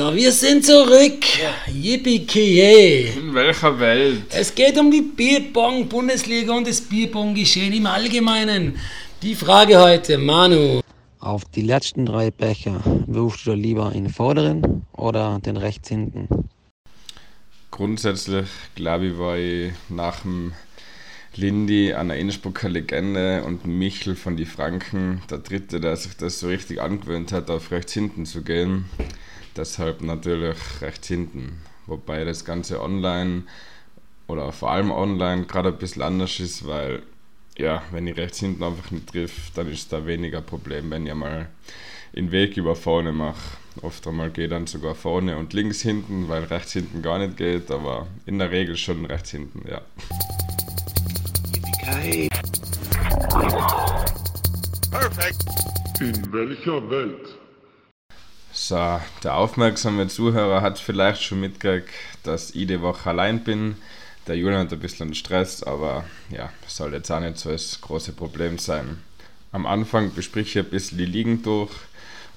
So, wir sind zurück. Yippie In welcher Welt? Es geht um die Bierbong-Bundesliga und das Bierbong-Geschehen im Allgemeinen. Die Frage heute, Manu. Auf die letzten drei Becher wirfst du lieber den vorderen oder den rechts hinten? Grundsätzlich glaube ich, war ich nach dem Lindy, einer Innsbrucker Legende und Michel von die Franken, der dritte, der sich das so richtig angewöhnt hat, auf rechts hinten zu gehen. Deshalb natürlich rechts hinten. Wobei das Ganze online oder vor allem online gerade ein bisschen anders ist, weil ja, wenn ich rechts hinten einfach nicht trifft, dann ist da weniger Problem, wenn ich mal den Weg über vorne mache. Oft einmal geht dann sogar vorne und links hinten, weil rechts hinten gar nicht geht, aber in der Regel schon rechts hinten, ja. Perfekt. In welcher Welt? So, der aufmerksame Zuhörer hat vielleicht schon mitgekriegt, dass ich die Woche allein bin. Der Julian hat ein bisschen Stress, aber ja, soll jetzt auch nicht so das große Problem sein. Am Anfang bespreche ich ein bisschen die Ligen durch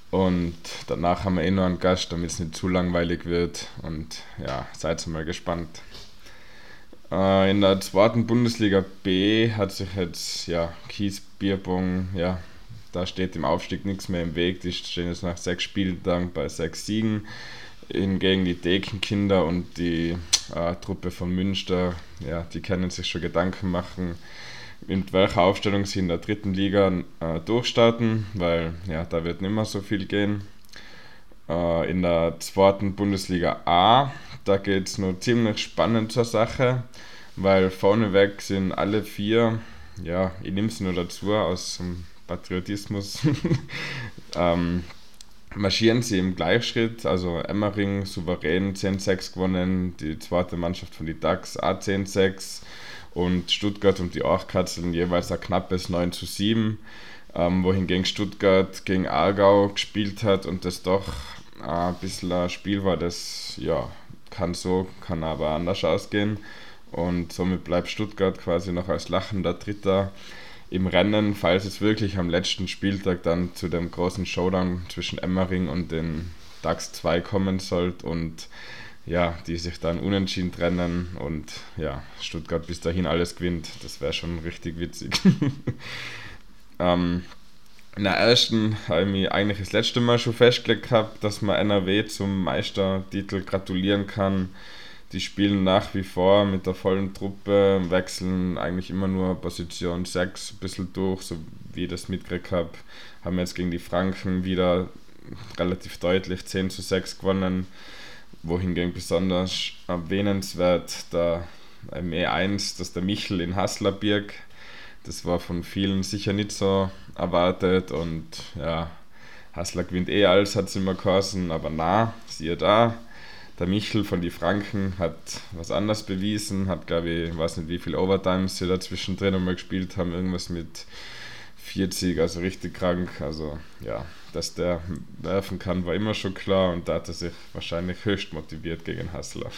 und danach haben wir eh noch einen Gast, damit es nicht zu langweilig wird. Und ja, seid mal gespannt. Äh, in der zweiten Bundesliga B hat sich jetzt ja, Kies Bierbong, ja, da steht im Aufstieg nichts mehr im Weg. Die stehen jetzt nach sechs Spieltagen bei sechs Siegen. Hingegen die Dekenkinder und die äh, Truppe von Münster, ja, die können sich schon Gedanken machen, mit welcher Aufstellung sie in der dritten Liga äh, durchstarten, weil ja, da wird nicht mehr so viel gehen. Äh, in der zweiten Bundesliga A, da geht es nur ziemlich spannend zur Sache, weil vorneweg sind alle vier, ja, ich nehme es nur dazu aus dem Patriotismus, ähm, marschieren sie im Gleichschritt. Also Emmering souverän 10-6 gewonnen, die zweite Mannschaft von die DAX A10-6 und Stuttgart und die Orchkatzeln jeweils ein knappes 9 zu 7, ähm, wohingegen Stuttgart gegen Aargau gespielt hat und das doch ein bisschen ein Spiel war, das ja kann so, kann aber anders ausgehen. Und somit bleibt Stuttgart quasi noch als lachender Dritter im Rennen, falls es wirklich am letzten Spieltag dann zu dem großen Showdown zwischen Emmering und den DAX 2 kommen sollte und ja, die sich dann unentschieden trennen und ja, Stuttgart bis dahin alles gewinnt. Das wäre schon richtig witzig. ähm, in der ersten habe ich mich eigentlich das letzte Mal schon festgelegt gehabt, dass man NRW zum Meistertitel gratulieren kann. Die spielen nach wie vor mit der vollen Truppe, wechseln eigentlich immer nur Position 6 ein bisschen durch, so wie ich das mitgekriegt habe. Haben jetzt gegen die Franken wieder relativ deutlich 10 zu 6 gewonnen, wohingegen besonders erwähnenswert der ME1, dass der Michel in Hasslerbirg, das war von vielen sicher nicht so erwartet und ja, Hassler gewinnt eh alles, hat es immer geheißen, aber na, siehe da, der Michel von die Franken hat was anderes bewiesen, hat glaube ich, weiß nicht wie viele Overtimes sie da zwischendrin einmal gespielt haben, irgendwas mit 40, also richtig krank. Also ja, dass der werfen kann, war immer schon klar und da hat er sich wahrscheinlich höchst motiviert gegen Hassler.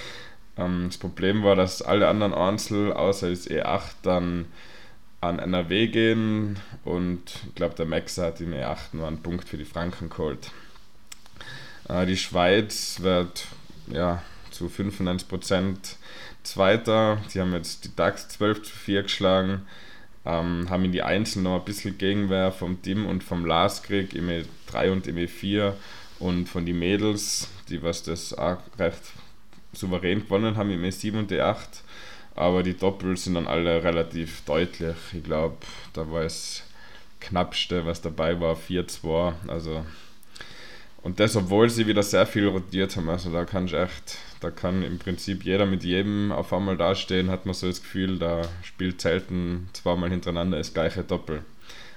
ähm, das Problem war, dass alle anderen Einzel außer das E8 dann an NRW gehen und ich glaube, der Max hat im E8 nur einen Punkt für die Franken geholt. Äh, die Schweiz wird ja, zu 95% Zweiter. Die haben jetzt die DAX 12 zu 4 geschlagen. Ähm, haben in die Einzel noch ein bisschen Gegenwehr vom Tim und vom Lars gekriegt, im E3 und im E4 und von den Mädels, die was das auch recht souverän gewonnen haben im E7 und E8. Aber die Doppel sind dann alle relativ deutlich. Ich glaube, da war es knappste, was dabei war, 4-2. Also und das, obwohl sie wieder sehr viel rotiert haben. Also da kann ich echt, da kann im Prinzip jeder mit jedem auf einmal dastehen, hat man so das Gefühl, da spielt selten zweimal hintereinander das gleiche Doppel.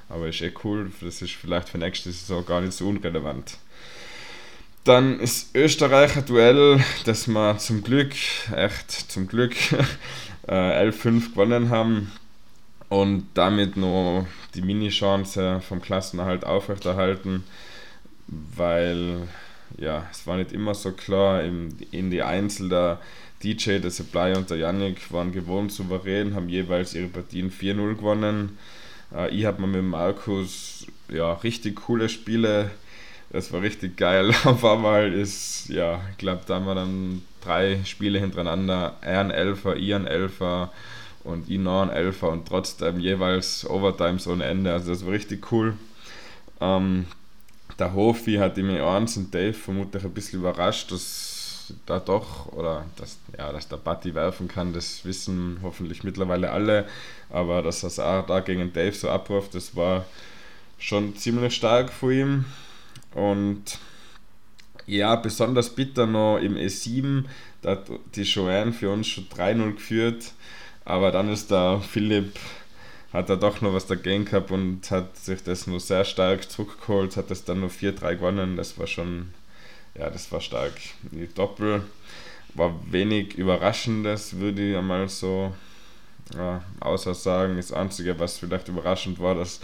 Aber ist eh cool, das ist vielleicht für nächste Saison gar nicht so unrelevant. Dann ist Österreich ein Duell, das wir zum Glück, echt zum Glück, äh, 11-5 gewonnen haben und damit noch die Mini-Chance vom Klassenerhalt aufrechterhalten weil ja, es war nicht immer so klar. In, in die Einzel der DJ, der Supply und der Yannick waren gewohnt souverän, haben jeweils ihre Partien 4-0 gewonnen. Äh, ich habe mir mit Markus ja, richtig coole Spiele Das war richtig geil. Auf einmal ist, ja, ich glaube, da haben wir dann drei Spiele hintereinander. Er ein Elfer, ich ein Elfer und ich noch ein Elfer und trotzdem jeweils Overtimes ohne Ende. Also das war richtig cool. Ähm, der Hofi hat im E1 und Dave vermutlich ein bisschen überrascht, dass da doch, oder dass, ja, dass der Buddy werfen kann, das wissen hoffentlich mittlerweile alle, aber dass das auch da gegen Dave so abwirft, das war schon ziemlich stark von ihm. Und ja, besonders bitter noch im E7, da hat die Joanne für uns schon 3-0 geführt, aber dann ist der Philipp, hat er doch noch was dagegen gehabt und hat sich das nur sehr stark zurückgeholt, hat das dann nur 4-3 gewonnen, das war schon, ja, das war stark. Die Doppel war wenig Überraschendes, würde ich einmal so ja, außer sagen. Das Einzige, was vielleicht überraschend war, dass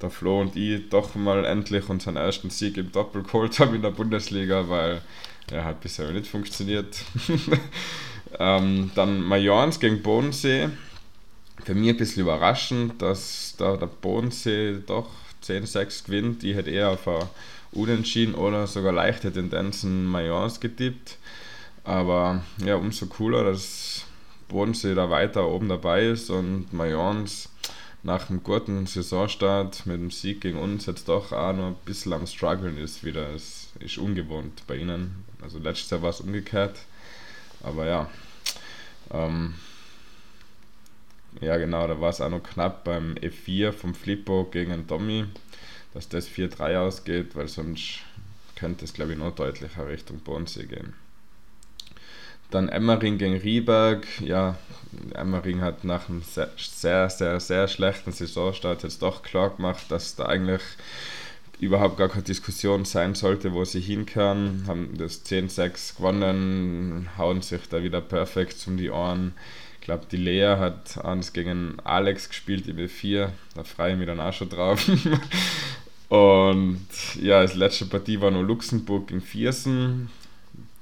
der Flo und ich doch mal endlich unseren ersten Sieg im Doppel geholt haben in der Bundesliga, weil er hat bisher nicht funktioniert. ähm, dann Mayence gegen Bodensee. Für mich ein bisschen überraschend, dass da der Bodensee doch 10-6 gewinnt. Ich hätte eher auf ein Unentschieden oder sogar leichte Tendenzen Mayence getippt. Aber ja, umso cooler, dass Bodensee da weiter oben dabei ist und Mayence nach einem guten Saisonstart mit dem Sieg gegen uns jetzt doch auch noch ein bisschen am Struggeln ist wieder. Es ist ungewohnt bei ihnen. Also letztes Jahr war es umgekehrt. Aber ja. Ähm, ja genau, da war es auch noch knapp beim F4 vom Flippo gegen Tommy, dass das 4-3 ausgeht, weil sonst könnte es glaube ich noch deutlicher Richtung Bodensee gehen. Dann Emmering gegen Rieberg. Ja, Emmering hat nach einem sehr, sehr, sehr, sehr schlechten Saisonstart jetzt doch klar gemacht, dass da eigentlich überhaupt gar keine Diskussion sein sollte, wo sie hinkehren. Haben das 10-6 gewonnen, hauen sich da wieder perfekt um die Ohren. Ich glaube, die Lea hat eins gegen Alex gespielt, im B4. Da freue ich mich dann auch schon drauf. Und ja, das letzte Partie war nur Luxemburg gegen Viersen.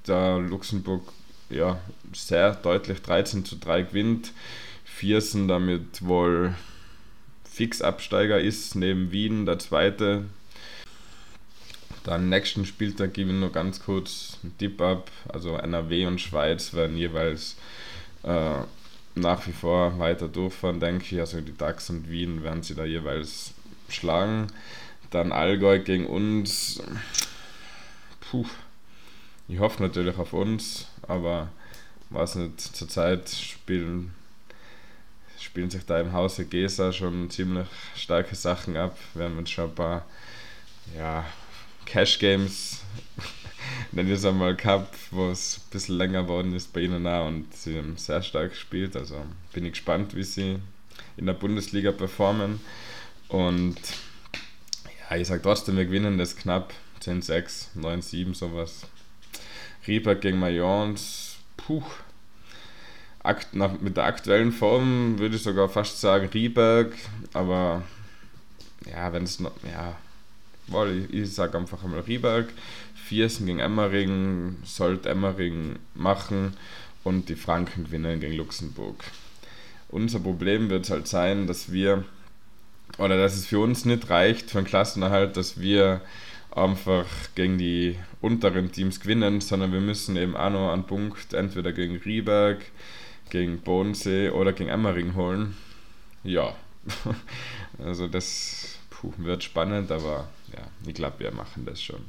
Da Luxemburg ja, sehr deutlich 13 zu 3 gewinnt. Viersen damit wohl Fixabsteiger ist, neben Wien der zweite. Dann nächsten Spieltag gebe ich nur ganz kurz einen Tipp ab. Also NRW und Schweiz werden jeweils äh, nach wie vor weiter durchfahren, denke ich. Also die DAX und Wien werden sie da jeweils schlagen. Dann Allgäu gegen uns. Puh. Ich hoffe natürlich auf uns aber weiß nicht, zurzeit spielen, spielen sich da im Hause Gesa schon ziemlich starke Sachen ab. Wir haben jetzt schon ein paar ja, Cash Games, ich es einmal gehabt, wo es ein bisschen länger geworden ist bei ihnen auch und sie haben sehr stark gespielt. Also bin ich gespannt, wie sie in der Bundesliga performen. Und ja, ich sage trotzdem, wir gewinnen das knapp 10-6, 9-7, sowas. Rieberg gegen Mayence, puh. Akt, nach, mit der aktuellen Form würde ich sogar fast sagen Rieberg, aber ja, wenn es noch, ja, ich, ich sage einfach einmal Rieberg. Viersen gegen Emmering sollte Emmering machen und die Franken gewinnen gegen Luxemburg. Unser Problem wird halt sein, dass wir, oder dass es für uns nicht reicht für einen Klassenerhalt, dass wir einfach gegen die unteren Teams gewinnen, sondern wir müssen eben auch noch einen Punkt entweder gegen Rieberg, gegen Bodensee oder gegen Emmering holen. Ja, also das puh, wird spannend, aber ja, ich glaube, wir machen das schon.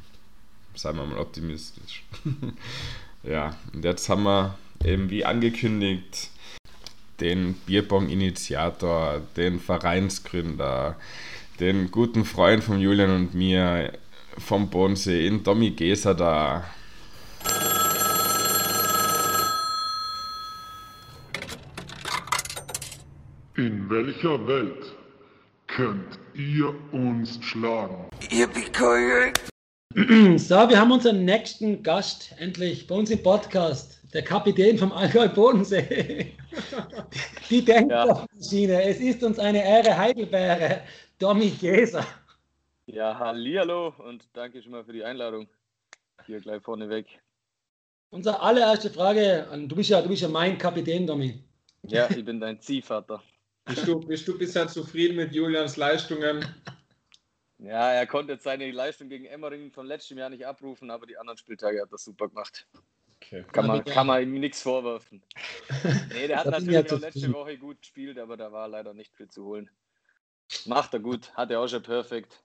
Seien wir mal optimistisch. ja, und jetzt haben wir eben wie angekündigt den Bierbong-Initiator, den Vereinsgründer, den guten Freund von Julian und mir, vom Bodensee in Tommy Geser da. In welcher Welt könnt ihr uns schlagen? So, wir haben unseren nächsten Gast endlich bei uns im Podcast. Der Kapitän vom Allgäu Bodensee. Die Denkmaschine. Ja. Es ist uns eine Ehre, Heidelbeere. Tommy Geser. Ja, hallo und danke schon mal für die Einladung. Hier gleich vorne weg. Unsere allererste Frage, du bist ja, du bist ja mein Kapitän, Domi. Ja, ich bin dein Ziehvater. Bist du, bist du bisher zufrieden mit Julians Leistungen? Ja, er konnte jetzt seine Leistung gegen Emmering vom letzten Jahr nicht abrufen, aber die anderen Spieltage hat er super gemacht. Okay. Kann, man, kann man ihm nichts vorwerfen. Nee, der hat natürlich auch letzte Woche gut gespielt, aber da war leider nicht viel zu holen. Macht er gut, hat er auch schon perfekt.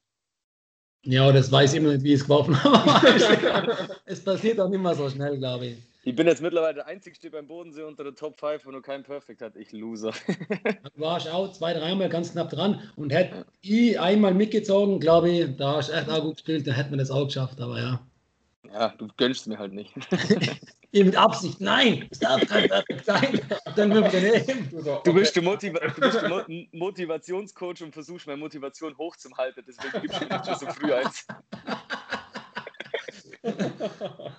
Ja, das weiß ich immer nicht, wie ich es geworfen habe. es passiert auch nicht mehr so schnell, glaube ich. Ich bin jetzt mittlerweile der Einzige beim Bodensee unter der Top 5, wo noch kein Perfect hat. Ich Loser. du warst auch zwei, dreimal ganz knapp dran und hätte ich einmal mitgezogen, glaube ich, da hast du echt auch gut gespielt, dann hätte man das auch geschafft, aber ja. Ja, du gönnst mir halt nicht. mit Absicht, nein, es darf kein Perfekt sein. Dann wir nehmen. Du bist der, Motiva du bist der Mo Motivationscoach und versuchst meine Motivation hochzuhalten, deswegen gibst du mir nicht schon so früh eins.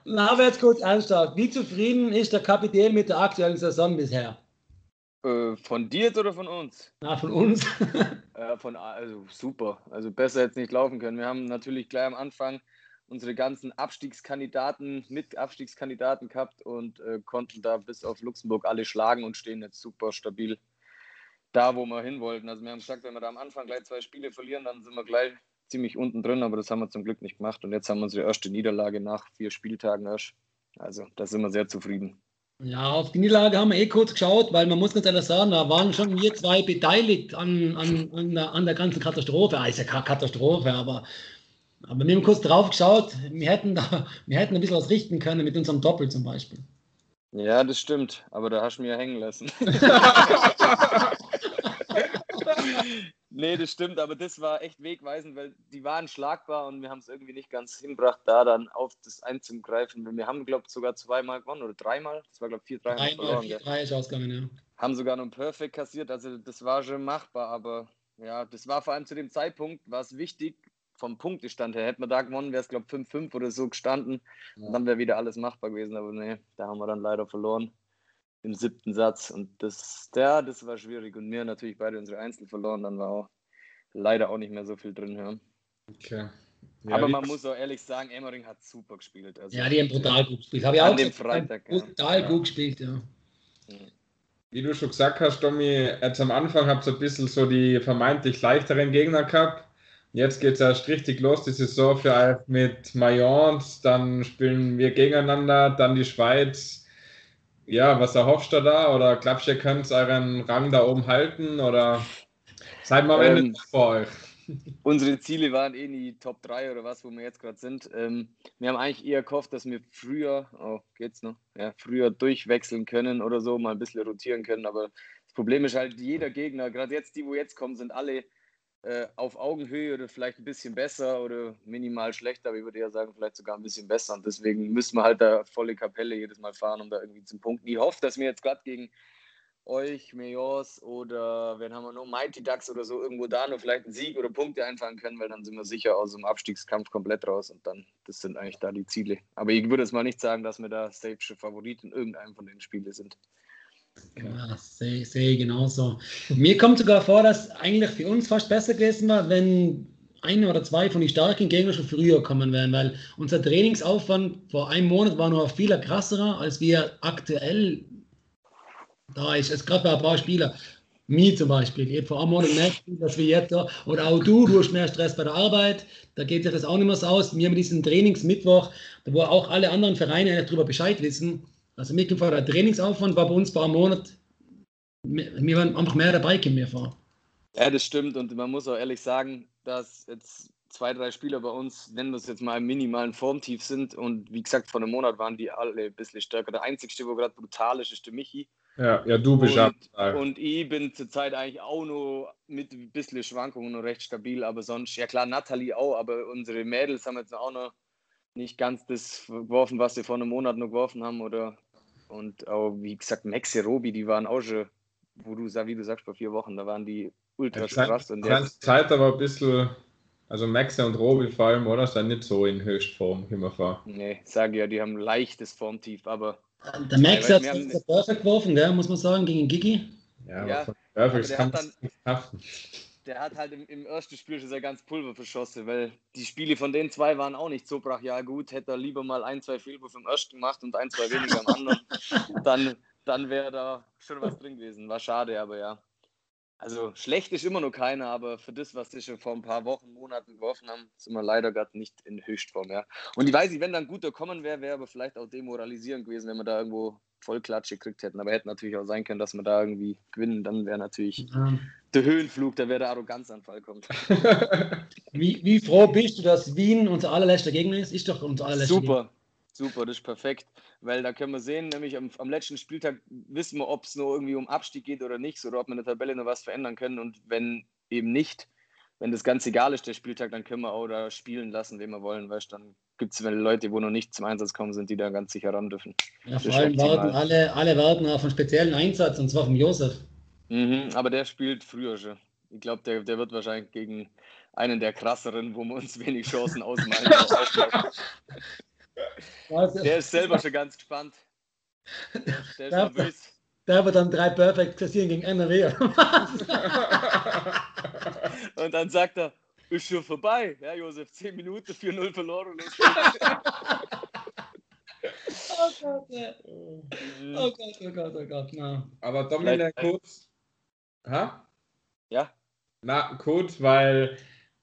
Na, aber jetzt kurz ernsthaft. Wie zufrieden ist der Kapitän mit der aktuellen Saison bisher? Äh, von dir jetzt oder von uns? Na, von uns. äh, von, also super. Also besser jetzt nicht laufen können. Wir haben natürlich gleich am Anfang unsere ganzen Abstiegskandidaten mit Abstiegskandidaten gehabt und äh, konnten da bis auf Luxemburg alle schlagen und stehen jetzt super stabil da, wo wir hin wollten. Also wir haben gesagt, wenn wir da am Anfang gleich zwei Spiele verlieren, dann sind wir gleich ziemlich unten drin, aber das haben wir zum Glück nicht gemacht. Und jetzt haben wir unsere erste Niederlage nach vier Spieltagen erst. Also da sind wir sehr zufrieden. Ja, auf die Niederlage haben wir eh kurz geschaut, weil man muss ganz ehrlich sagen, da waren schon wir zwei beteiligt an, an, an, der, an der ganzen Katastrophe. Ah, ist ja keine Katastrophe, aber, aber wir haben kurz drauf geschaut, wir hätten, da, wir hätten ein bisschen was richten können mit unserem Doppel zum Beispiel. Ja, das stimmt, aber da hast du mir hängen lassen. Nee, das stimmt, aber das war echt wegweisend, weil die waren schlagbar und wir haben es irgendwie nicht ganz hinbracht, da dann auf das einzugreifen. Wir haben, glaube ich, sogar zweimal gewonnen oder dreimal. Das war, glaube ich, vier, drei. Dreimal, vier, drei ist ausgegangen, ja. Haben sogar noch ein Perfect kassiert, also das war schon machbar, aber ja, das war vor allem zu dem Zeitpunkt, war es wichtig, vom Punktestand her. Hätten wir da gewonnen, wäre es, glaube ich, 5-5 oder so gestanden. Ja. Und dann wäre wieder alles machbar gewesen, aber nee, da haben wir dann leider verloren im siebten Satz. Und das, ja, das war schwierig. Und wir natürlich beide unsere Einzel verloren, dann war auch leider auch nicht mehr so viel drin. Ja. Okay. Ja, Aber man muss auch ehrlich sagen, Emmering hat super gespielt. Also ja, die haben brutal gut gespielt. Habe ich auch dem Freitag, brutal ja. gut gespielt, ja. Wie du schon gesagt hast, Domi, jetzt am Anfang habt ihr ein bisschen so die vermeintlich leichteren Gegner gehabt. Jetzt geht es erst richtig los, die Saison für euch mit Mayence, dann spielen wir gegeneinander, dann die Schweiz. Ja, was erhoffst du da? Oder glaubst du, ihr könnt euren Rang da oben halten? Oder seid mal am ähm, vor euch? Unsere Ziele waren eh nie Top 3 oder was, wo wir jetzt gerade sind. Ähm, wir haben eigentlich eher gehofft, dass wir früher, oh, geht's noch? Ja, früher durchwechseln können oder so, mal ein bisschen rotieren können. Aber das Problem ist halt, jeder Gegner, gerade jetzt die, wo jetzt kommen, sind alle äh, auf Augenhöhe oder vielleicht ein bisschen besser oder minimal schlechter, aber ich würde eher sagen, vielleicht sogar ein bisschen besser. Und deswegen müssen wir halt da volle Kapelle jedes Mal fahren, um da irgendwie zum Punkt. Ich hoffe, dass wir jetzt gerade gegen euch, Meos oder wen haben wir noch, Mighty Ducks oder so, irgendwo da nur vielleicht einen Sieg oder Punkte einfahren können, weil dann sind wir sicher aus dem Abstiegskampf komplett raus und dann, das sind eigentlich da die Ziele. Aber ich würde jetzt mal nicht sagen, dass wir da safe Favorit in irgendeinem von den Spielen sind. Ja, sehe seh ich genauso. Mir kommt sogar vor, dass eigentlich für uns fast besser gewesen war, wenn ein oder zwei von den starken Gegnern schon früher kommen wären, weil unser Trainingsaufwand vor einem Monat war noch viel krasser, als wir aktuell da ist. Es gerade bei ein paar Spielern, mir zum Beispiel, ich vor einem Monat gespielt, als wir jetzt da, oder auch du, du hast mehr Stress bei der Arbeit, da geht sich das auch nicht mehr so aus. Wir haben diesen Trainingsmittwoch, wo auch alle anderen Vereine darüber Bescheid wissen, also mir kommt der Trainingsaufwand war bei uns vor einem Monat, wir waren einfach mehr dabei, kommen wir vor. Ja, das stimmt und man muss auch ehrlich sagen, dass jetzt zwei, drei Spieler bei uns, wenn wir es jetzt mal im minimalen Formtief sind und wie gesagt, vor einem Monat waren die alle ein bisschen stärker. Der einzige, wo gerade brutal ist, ist der Michi. Ja, ja du bist und, und ich bin zurzeit eigentlich auch nur mit ein bisschen Schwankungen noch recht stabil, aber sonst, ja klar, Nathalie auch, aber unsere Mädels haben jetzt auch noch nicht ganz das geworfen, was sie vor einem Monat noch geworfen haben oder und auch, wie gesagt, Maxi Robi, die waren auch schon, wo du, wie du sagst, vor vier Wochen, da waren die ultra ja, krass. Und jetzt... Zeit aber ein bisschen, also Maxi und Robi vor allem, oder? Sind nicht so in Höchstform immer vor. Nee, sage ja, die haben leichtes Formtief, aber. Der Max hat es perfekt geworfen, gell, muss man sagen, gegen Gigi. Ja, ja aber der kann dann, der hat halt im, im, ersten Spiel schon sehr ganz Pulver verschossen, weil die Spiele von den zwei waren auch nicht so brachial gut. Hätte er lieber mal ein, zwei Fehlwürfe im ersten gemacht und ein, zwei weniger am anderen, dann, dann wäre da schon was drin gewesen. War schade, aber ja. Also schlecht ist immer noch keiner, aber für das, was sie schon vor ein paar Wochen, Monaten geworfen haben, sind wir leider gerade nicht in Höchstform. Ja. Und ich weiß nicht, wenn dann guter kommen wäre, wäre aber vielleicht auch demoralisierend gewesen, wenn wir da irgendwo Vollklatsche gekriegt hätten. Aber hätte natürlich auch sein können, dass wir da irgendwie gewinnen. Dann wäre natürlich ja. Der Höhenflug, da wäre der Arroganzanfall kommt. wie, wie froh bist du, dass Wien unser allerletzter Gegner ist? Ist doch unser allerletzter Super. Gegner. Super, das ist perfekt, weil da können wir sehen, nämlich am, am letzten Spieltag wissen wir, ob es nur irgendwie um Abstieg geht oder nichts oder ob wir in der Tabelle noch was verändern können und wenn eben nicht, wenn das ganz egal ist, der Spieltag, dann können wir auch da spielen lassen, wen wir wollen, weißt dann gibt es Leute, wo noch nicht zum Einsatz kommen sind, die da ganz sicher ran dürfen. Ja, vor allem warten alle, alle warten auf einen speziellen Einsatz und zwar vom Josef. Mhm, aber der spielt früher schon. Ich glaube, der, der wird wahrscheinlich gegen einen der krasseren, wo wir uns wenig Chancen ausmalen. Der ist selber schon ganz gespannt. Der ist nervös. Der wird dann drei Perfect kassieren gegen NRW. Und dann sagt er, ist schon vorbei. Ja, Josef, 10 Minuten, 4-0 verloren. oh Gott, ja. oh Gott, oh Gott, oh Gott, na. Aber Dominik, kurz. Ha? Ja? Na, kurz, weil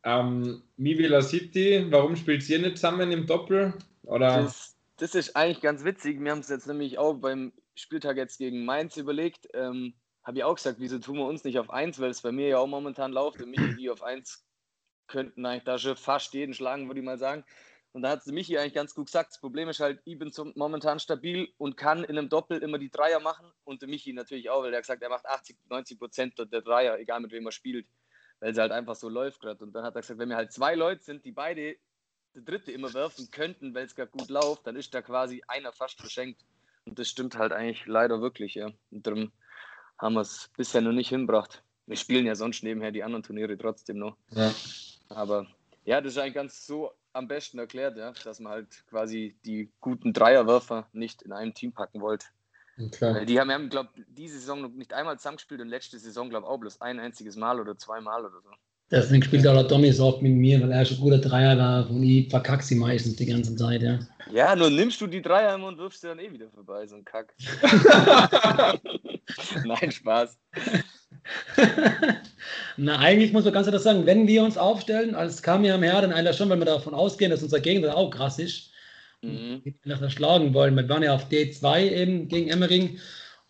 ähm, Mivila City, warum spielt ihr nicht zusammen im Doppel? Oder? Das, das ist eigentlich ganz witzig. Wir haben es jetzt nämlich auch beim Spieltag jetzt gegen Mainz überlegt. Ähm, Habe ich auch gesagt, wieso tun wir uns nicht auf 1, weil es bei mir ja auch momentan läuft und Michi die auf 1 könnten eigentlich da schon fast jeden schlagen, würde ich mal sagen. Und da hat Michi eigentlich ganz gut gesagt, das Problem ist halt, ich bin momentan stabil und kann in einem Doppel immer die Dreier machen und der Michi natürlich auch, weil er gesagt, er macht 80, 90 Prozent der Dreier, egal mit wem er spielt, weil es halt einfach so läuft gerade. Und dann hat er gesagt, wenn wir halt zwei Leute sind, die beide der Dritte immer werfen könnten, weil es gerade gut läuft, dann ist da quasi einer fast verschenkt. Und das stimmt halt eigentlich leider wirklich, ja. Und darum haben wir es bisher noch nicht hinbracht. Wir spielen ja sonst nebenher die anderen Turniere trotzdem noch. Ja. Aber ja, das ist eigentlich ganz so am besten erklärt, ja, dass man halt quasi die guten Dreierwerfer nicht in einem Team packen wollte. Okay. Die haben, haben glaube diese Saison noch nicht einmal zusammengespielt und letzte Saison, glaube ich, auch bloß ein einziges Mal oder zweimal oder so. Deswegen spielt auch der Tommy so oft mit mir, weil er schon guter Dreier war und ich verkack sie meistens die ganze Zeit, ja. Ja, nur nimmst du die Dreier immer und wirfst sie dann eh wieder vorbei, so ein Kack. Nein, Spaß. Na, eigentlich muss man ganz ehrlich sagen, wenn wir uns aufstellen, als Kamehameha, dann einer schon, wenn wir davon ausgehen, dass unser Gegner auch krass ist, mhm. wir schlagen wollen. Wir waren ja auf D2 eben gegen Emmering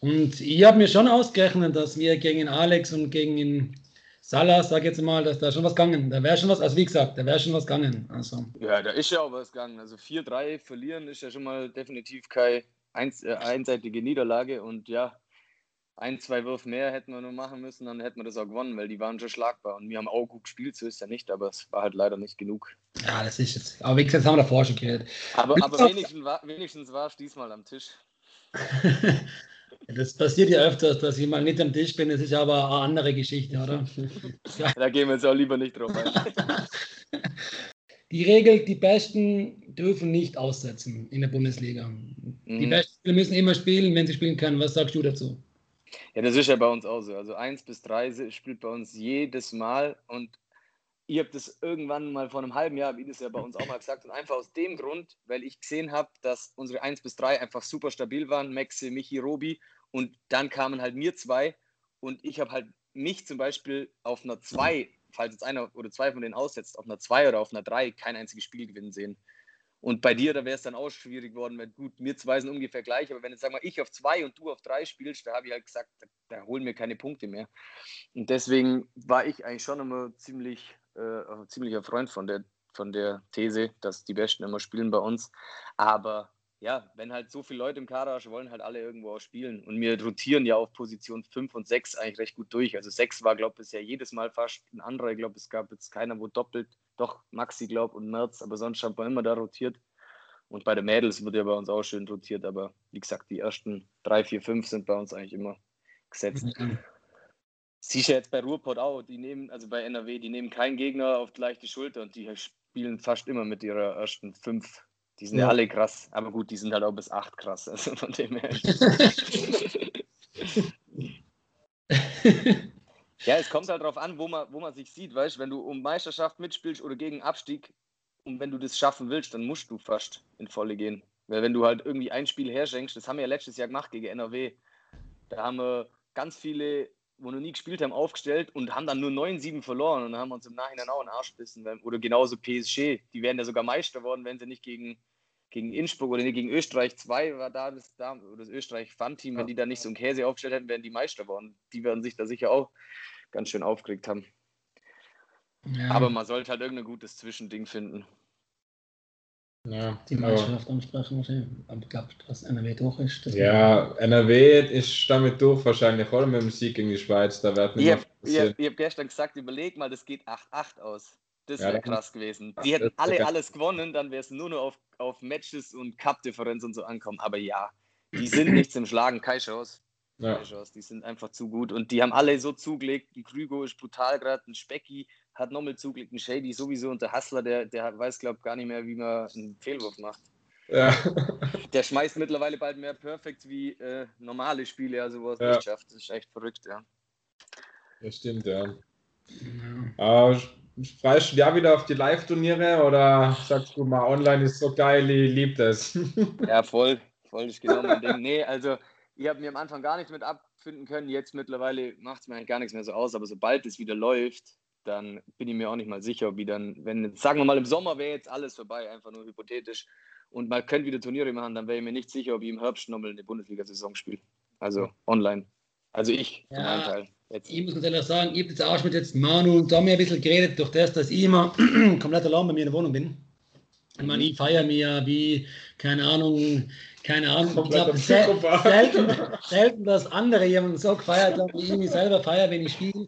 und ich habe mir schon ausgerechnet, dass wir gegen Alex und gegen Salah, sag jetzt mal, dass da schon was gegangen. Da wäre schon was, also wie gesagt, da wäre schon was gegangen. Also. Ja, da ist ja auch was gegangen. Also 4-3 verlieren ist ja schon mal definitiv keine eins, äh, einseitige Niederlage. Und ja, ein, zwei Würfe mehr hätten wir nur machen müssen, dann hätten wir das auch gewonnen, weil die waren schon schlagbar. Und wir haben auch gut gespielt, so ist ja nicht, aber es war halt leider nicht genug. Ja, das ist jetzt. Aber wie gesagt, das haben wir davor schon gehört. Aber, aber wenigstens, war, wenigstens war es diesmal am Tisch. Das passiert ja öfters, dass ich mal nicht am Tisch bin. Das ist aber eine andere Geschichte, oder? Da gehen wir jetzt auch lieber nicht drauf ein. Die Regel, die Besten dürfen nicht aussetzen in der Bundesliga. Mhm. Die Besten müssen immer spielen, wenn sie spielen können. Was sagst du dazu? Ja, das ist ja bei uns auch so. Also 1 bis 3 spielt bei uns jedes Mal und ihr habt das irgendwann mal vor einem halben Jahr, wie das ja bei uns auch mal gesagt, und einfach aus dem Grund, weil ich gesehen habe, dass unsere 1 bis 3 einfach super stabil waren, Maxe, Michi, Robi, und dann kamen halt mir zwei und ich habe halt mich zum Beispiel auf einer 2, falls jetzt einer oder zwei von denen aussetzt, auf einer 2 oder auf einer 3 kein einziges Spiel gewinnen sehen. Und bei dir, da wäre es dann auch schwierig geworden, weil gut, wir zwei sind ungefähr gleich, aber wenn jetzt, sag mal, ich auf 2 und du auf 3 spielst, da habe ich halt gesagt, da, da holen wir keine Punkte mehr. Und deswegen war ich eigentlich schon immer ziemlich äh, ziemlicher Freund von der, von der These, dass die Besten immer spielen bei uns. Aber ja, wenn halt so viele Leute im Kader hast, wollen halt alle irgendwo auch spielen. Und wir rotieren ja auf Position 5 und 6 eigentlich recht gut durch. Also 6 war, glaube ich, bisher jedes Mal fast ein anderer. Ich glaube, es gab jetzt keiner, wo doppelt, doch Maxi, glaube und Merz, aber sonst haben wir immer da rotiert. Und bei den Mädels wird ja bei uns auch schön rotiert, aber wie gesagt, die ersten 3, 4, 5 sind bei uns eigentlich immer gesetzt. Mhm. Siehst du jetzt bei Ruhrpott auch, die nehmen, also bei NRW, die nehmen keinen Gegner auf die leichte Schulter und die spielen fast immer mit ihrer ersten fünf. Die sind ja, ja alle krass, aber gut, die sind halt auch bis acht krass, also von dem her. ja, es kommt halt darauf an, wo man, wo man sich sieht, weißt du, wenn du um Meisterschaft mitspielst oder gegen Abstieg und wenn du das schaffen willst, dann musst du fast in volle gehen. Weil wenn du halt irgendwie ein Spiel herschenkst, das haben wir ja letztes Jahr gemacht gegen NRW, da haben wir ganz viele wo noch nie gespielt haben, aufgestellt und haben dann nur 9-7 verloren und dann haben wir uns im Nachhinein auch einen Arsch bissen. Oder genauso PSG, die wären ja sogar Meister geworden, wenn sie nicht gegen, gegen Innsbruck oder nicht gegen Österreich 2 war da das, da, das Österreich-Fun-Team, wenn die da nicht so einen Käse aufgestellt hätten, wären die Meister geworden. Die werden sich da sicher auch ganz schön aufgeregt haben. Ja. Aber man sollte halt irgendein gutes Zwischending finden. Ja, die Mannschaft ansprechen muss. Ich glaube, dass NRW durch ist. ja, NRW ist damit durch wahrscheinlich, oder? Mit dem Sieg gegen die Schweiz. Da wird ich habe hab, hab gestern gesagt, überleg mal, das geht 8-8 aus. Das wäre ja, krass gewesen. Die hätten alle alles gewonnen, dann wäre es nur noch auf, auf Matches und Cup-Differenz und so ankommen. Aber ja, die sind nichts im Schlagen, keine Chance. Ja. Die sind einfach zu gut und die haben alle so zugelegt. Ein Krügo ist brutal gerade, ein Specki hat nochmal zugelegt, ein Shady sowieso und der Hustler, der, der weiß, glaube ich, gar nicht mehr, wie man einen Fehlwurf macht. Ja. Der schmeißt mittlerweile bald mehr Perfekt wie äh, normale Spiele, also er es ja. nicht schafft. Das ist echt verrückt, ja. Das stimmt, ja. Mhm. Äh, freust du ja wieder auf die Live-Turniere oder sagst du mal, online ist so geil, ich liebe das? Ja, voll. Voll ist genau mein Ding. Nee, also ich habe mir am Anfang gar nichts mit abfinden können. Jetzt mittlerweile macht es mir eigentlich gar nichts mehr so aus. Aber sobald es wieder läuft, dann bin ich mir auch nicht mal sicher, wie dann, wenn, sagen wir mal, im Sommer wäre jetzt alles vorbei, einfach nur hypothetisch, und man könnte wieder Turniere machen, dann wäre ich mir nicht sicher, ob ich im Herbst nochmal eine Bundesliga-Saison spiele. Also online. Also ich, ja, meinem Teil. Jetzt. Ich muss ganz ehrlich sagen, ich habe jetzt auch mit jetzt Manu und Tommy ein bisschen geredet, durch das, dass ich immer komplett allein bei mir in der Wohnung bin. Ich meine, ich feiere mich ja wie, keine Ahnung, keine Ahnung, ich glaube, selten, selten, dass andere jemanden so gefeiert haben, wie ich mich selber feiere, wenn ich spiele.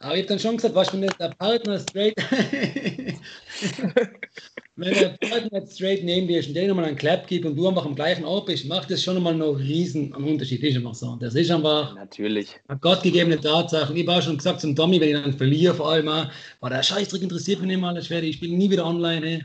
Aber ich habe dann schon gesagt, was wenn der Partner straight, wenn der Partner straight neben dir ist und der nochmal einen Clap gibt und du einfach am gleichen Ort bist, macht das schon nochmal noch einen riesen Unterschied. Das ist einfach so. Das ist einfach Natürlich. eine gottgegebene Tatsache. Ich habe auch schon gesagt zum Tommy, wenn ich dann verliere, vor allem, war der Scheißdreck interessiert mich nicht mal, das werde ich spiele nie wieder online. Hey.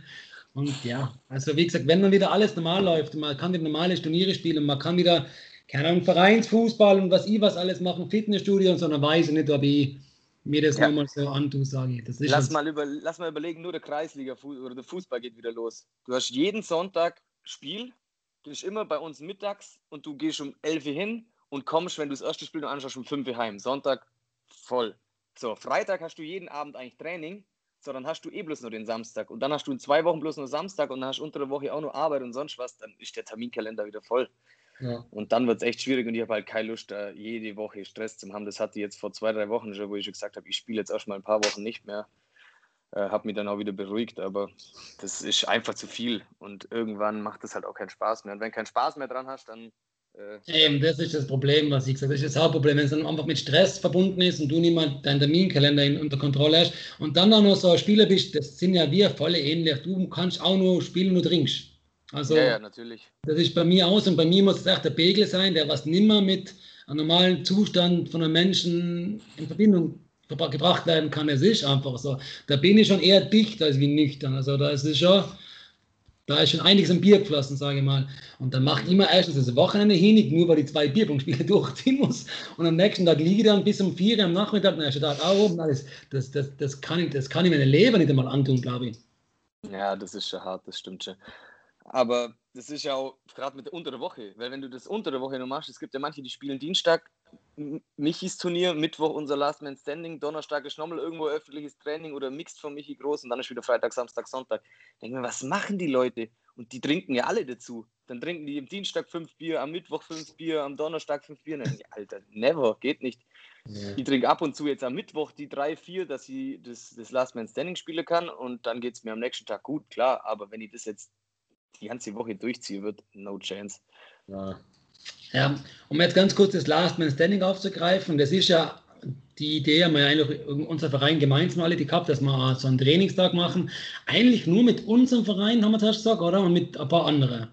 Und ja, also wie gesagt, wenn man wieder alles normal läuft, man kann wieder normale Turniere spielen, man kann wieder, keine Ahnung, Vereinsfußball und was ich was alles machen, Fitnessstudio und so, dann weiß ich nicht, ob ich mir das ja. nochmal so antue, sage ich. lass, mal über, lass mal überlegen, nur der Kreisliga oder der Fußball geht wieder los. Du hast jeden Sonntag Spiel, du bist immer bei uns mittags und du gehst um 11 Uhr hin und kommst, wenn du das erste Spiel noch anschaust, um 5 Uhr heim. Sonntag voll. So, Freitag hast du jeden Abend eigentlich Training so, dann hast du eh bloß nur den Samstag und dann hast du in zwei Wochen bloß nur Samstag und dann hast du unter der Woche auch nur Arbeit und sonst was, dann ist der Terminkalender wieder voll. Ja. Und dann wird es echt schwierig und ich habe halt keine Lust, da jede Woche Stress zu haben. Das hatte ich jetzt vor zwei, drei Wochen schon, wo ich schon gesagt habe, ich spiele jetzt auch mal ein paar Wochen nicht mehr. Äh, habe mich dann auch wieder beruhigt, aber das ist einfach zu viel und irgendwann macht das halt auch keinen Spaß mehr. Und wenn keinen Spaß mehr dran hast, dann äh, Eben, das ist das Problem, was ich gesagt habe. Das ist das Hauptproblem, wenn es dann einfach mit Stress verbunden ist und du niemand deinen Terminkalender in, unter Kontrolle hast und dann auch noch so ein Spieler bist, das sind ja wir voll ähnlich. Du kannst auch nur spielen, nur trinkst. Also, ja, ja, natürlich. Das ist bei mir aus und bei mir muss es echt der Pegel sein, der was nimmer mit einem normalen Zustand von einem Menschen in Verbindung gebracht werden kann. Es ist einfach so. Da bin ich schon eher dicht als wie nüchtern. Also da ist es schon da ist schon einiges im Bier geflossen, sage ich mal. Und dann macht immer erstens das Wochenende hin, nur weil die zwei Bierpunktspiele durchziehen muss. Und am nächsten Tag liege ich dann bis um vier am Nachmittag, am nächsten Tag auch oben. Das, das, das, das, kann ich, das kann ich meinem Leben nicht einmal antun, glaube ich. Ja, das ist schon hart, das stimmt schon. Aber das ist ja auch gerade mit der unter der Woche, weil wenn du das unter der Woche noch machst, es gibt ja manche, die spielen Dienstag Michis Turnier, Mittwoch unser Last Man Standing, Donnerstag ist nochmal irgendwo öffentliches Training oder Mixed von Michi Groß und dann ist wieder Freitag, Samstag, Sonntag. Denke mir, was machen die Leute? Und die trinken ja alle dazu. Dann trinken die am Dienstag fünf Bier, am Mittwoch fünf Bier, am Donnerstag fünf Bier. Dann, Alter, never, geht nicht. Ja. Ich trinke ab und zu jetzt am Mittwoch die drei, vier, dass ich das, das Last Man Standing spielen kann und dann geht es mir am nächsten Tag gut, klar. Aber wenn ich das jetzt die ganze Woche durchziehe, wird no chance. Ja. Ja, um jetzt ganz kurz das Last Man Standing aufzugreifen, das ist ja die Idee, haben wir ja eigentlich unser Verein gemeinsam alle die gehabt, dass wir so einen Trainingstag machen. Eigentlich nur mit unserem Verein, haben wir das gesagt, oder? Und mit ein paar anderen.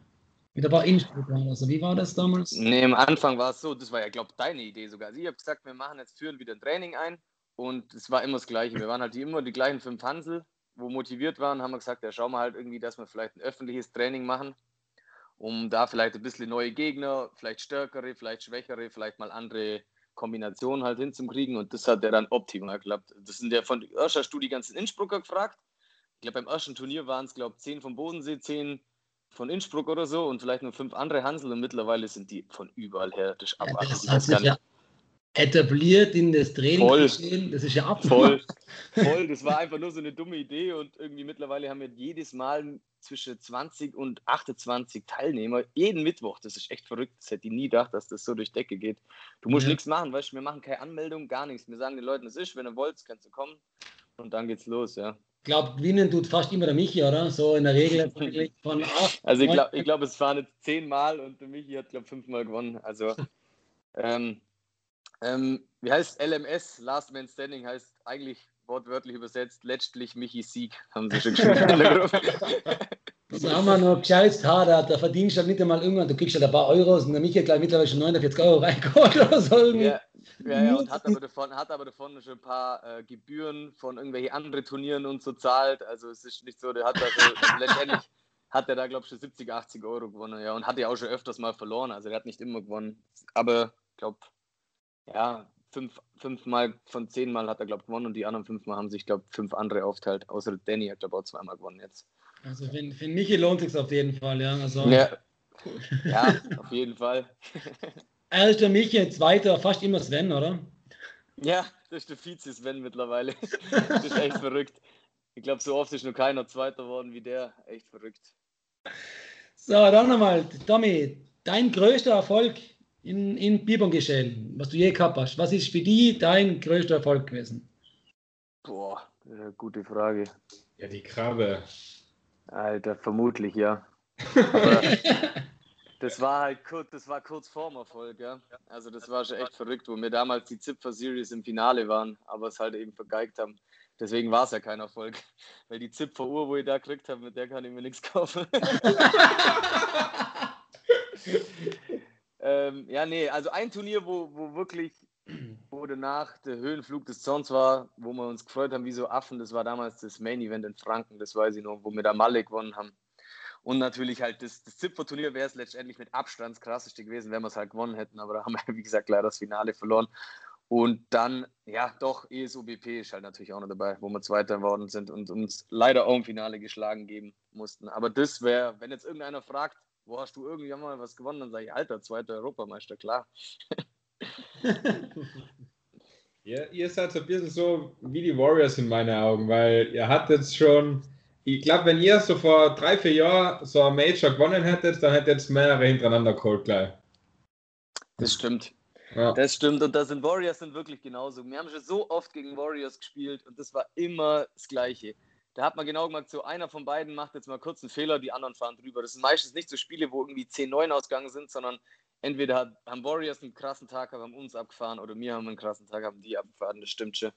Mit ein paar Instruktoren. Also, wie war das damals? Nee, am Anfang war es so, das war ja, glaube ich, deine Idee sogar. Also ich habe gesagt, wir machen jetzt führen wieder ein Training ein und es war immer das Gleiche. Wir waren halt immer die gleichen fünf Hansel, wo motiviert waren, haben wir gesagt, ja, schauen wir halt irgendwie, dass wir vielleicht ein öffentliches Training machen um da vielleicht ein bisschen neue Gegner, vielleicht stärkere, vielleicht schwächere, vielleicht mal andere Kombinationen halt hinzukriegen. Und das hat er dann optimal geklappt. Das sind ja von erster Studie ganz in Innsbrucker gefragt. Ich glaube, beim ersten Turnier waren es, glaube ich, zehn vom Bodensee, zehn von Innsbruck oder so und vielleicht nur fünf andere Hansel und mittlerweile sind die von überall her. Das, ja, das, hat sich ja, etabliert in das Training Voll. geschehen. Das ist ja ab. Voll, voll. Das war einfach nur so eine dumme Idee und irgendwie mittlerweile haben wir jedes Mal zwischen 20 und 28 Teilnehmer jeden Mittwoch. Das ist echt verrückt. Das hätte ich nie gedacht, dass das so durch Decke geht. Du musst Ja. nichts machen, weißt du, wir machen keine Anmeldung, gar nichts. Wir sagen den Leuten, es ist, wenn ihr wollt, kannst du kommen und dann geht's los, ja. Ich glaube, gewinnen tut fast immer der Michi, oder? So in der Regel von acht. Also ich glaube, ich glaub, es waren jetzt zehnmal und der Michi hat, glaube ich, fünfmal gewonnen. Also, ähm, ähm, wie heißt LMS, Last Man Standing, heißt eigentlich wortwörtlich übersetzt, letztlich Michi Sieg, haben sie schon geschrieben in der Gruppe. Da haben wir noch gescheit hart, da verdienst du halt nicht einmal irgendwann, du kriegst halt ein paar Euros und der Michi hat gleich mittlerweile schon 49 Euro reingeholt oder so. irgendwie. Ja, ja, ja, und hat aber, davon, hat aber davon schon ein paar äh, Gebühren von irgendwelchen anderen Turnieren und so zahlt. Also es ist nicht so, der hat da so, letztendlich hat er da, glaube ich, schon 70, 80 Euro gewonnen. Ja, und hat ja auch schon öfters mal verloren. Also er hat nicht immer gewonnen. Aber ich glaube, ja, fünf, fünfmal von zehnmal hat er, glaube ich, gewonnen und die anderen fünfmal haben sich, glaube ich, fünf andere aufteilt. Außer Danny hat, glaube ich, auch zweimal gewonnen jetzt. Also für, für Michi lohnt sich auf jeden Fall, ja. Also Ja, ja auf jeden Fall. erster Michi, zweiter fast immer Sven, oder? Ja, das ist der Vize-Sven mittlerweile. Das ist echt verrückt. Ich glaube, so oft ist noch keiner Zweiter worden wie der. Echt verrückt. So, dann nochmal, Tommy, dein größter Erfolg in, in Bierbon geschehen, was du je gehabt hast. Was ist für dich dein größter Erfolg gewesen? Boah, äh, gute Frage. Ja, die Krabbe. Alter, vermutlich ja. Aber das war halt kurz, das war kurz vorm Erfolg, ja. Also das war schon echt verrückt, wo wir damals die Zipfer Series im Finale waren, aber es halt eben vergeigt haben. Deswegen war es ja kein Erfolg. Weil die Zipfer Uhr, wo ich da gekriegt habe, mit der kann ich mir nichts kaufen. ähm, ja, nee, also ein Turnier, wo, wo wirklich, wo danach der Höhenflug des Zorns war, wo wir uns gefreut haben wie so Affen, das war damals das Main Event in Franken, das weiß ich noch, wo wir da Malle gewonnen haben. Und natürlich halt das, das Zipfer-Turnier wäre es letztendlich mit Abstand das krasseste gewesen, wenn wir es halt gewonnen hätten, aber da haben wir, wie gesagt, leider das Finale verloren. Und dann, ja, doch, ESOBP ist halt natürlich auch noch dabei, wo wir Zweiter geworden sind und uns leider auch im Finale geschlagen geben mussten. Aber das wäre, wenn jetzt irgendeiner fragt, wo hast du irgendwann mal was gewonnen, dann sage ich, Alter, zweiter Europameister, klar. Ja, ihr seid so ein bisschen so wie die Warriors in meinen Augen, weil ihr hattet schon, ich glaube, wenn ihr so vor drei, vier Jahren so ein Major gewonnen hättet, dann hättet ihr mehrere hintereinander geholt gleich. Das stimmt. Ja. Das stimmt. Und das sind Warriors sind wirklich genauso. Wir haben schon so oft gegen Warriors gespielt und das war immer das Gleiche. Da hat man genau gemerkt, so einer von beiden macht jetzt mal kurz einen Fehler, die anderen fahren drüber. Das sind meistens nicht so Spiele, wo irgendwie 10-9 ausgegangen sind, sondern entweder hat, haben Warriors einen krassen Tag, haben uns abgefahren oder wir haben einen krassen Tag, haben die abgefahren. Das stimmt schon.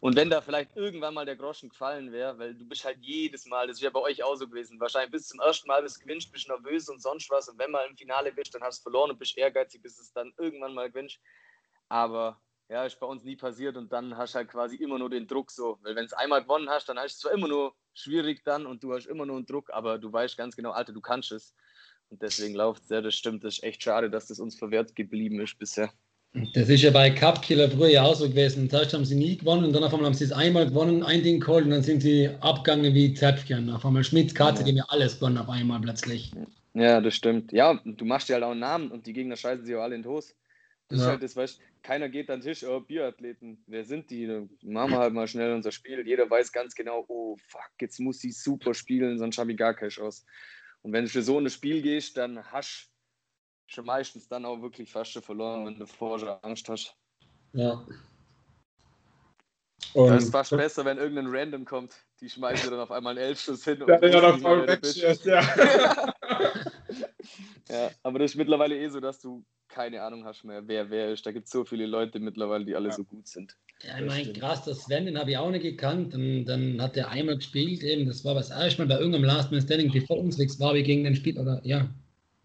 Und wenn da vielleicht irgendwann mal der Groschen gefallen wäre, weil du bist halt jedes Mal, das ja bei euch auch so gewesen, wahrscheinlich bis zum ersten Mal bist du gewinnst, bist nervös und sonst was. Und wenn mal im Finale bist, dann hast du verloren und bist ehrgeizig, bis es dann irgendwann mal gewinnst. Aber ja, ist bei uns nie passiert und dann hast du halt quasi immer nur den Druck so. Weil wenn es einmal gewonnen hast, dann hast du es zwar immer nur schwierig dann und du hast immer nur einen Druck, aber du weißt ganz genau, Alter, du kannst es. Und deswegen läuft es. Ja, das stimmt. Das ist echt schade, dass das uns verwehrt geblieben ist bisher. Das ist ja bei Cup Killer früher ja auch so gewesen. Zuerst haben sie nie gewonnen und dann auf einmal haben sie es einmal gewonnen, ein Ding geholt und dann sind sie abgegangen wie Zäpfchen. Auf einmal Schmitz, Katze, die haben ja alles gewonnen auf einmal plötzlich. Ja, das stimmt. Ja, und du machst dir halt auch einen Namen und die Gegner scheißen sich auch alle in die Hose. Das ist Ja. halt das, weißt keiner geht an den Tisch, oh, Bierathleten, wer sind die? Dann Machen wir halt mal schnell unser Spiel. Jeder weiß ganz genau, oh fuck, jetzt muss ich super spielen, sonst habe ich gar keine Chance. Und wenn du für so ein Spiel gehst, dann hast du schon meistens dann auch wirklich fast schon verloren, wenn du vorher Angst hast. Ja. Und Das ist fast besser, wenn irgendein Random kommt. Die schmeißen dir dann auf einmal einen Elfschuss hin. und Ja, noch voll wegschießt, ja. Ja, aber das ist mittlerweile eh so, dass du keine Ahnung hast mehr, wer wer ist. Da gibt es so viele Leute mittlerweile, die alle so gut sind. Ja, ich meine, krass, das Sven, den habe ich auch nicht gekannt. Und dann hat er einmal gespielt, eben, das war das erste Mal bei irgendeinem Last Man Standing, bevor uns nichts war, wir gegen den Spiel, oder ja,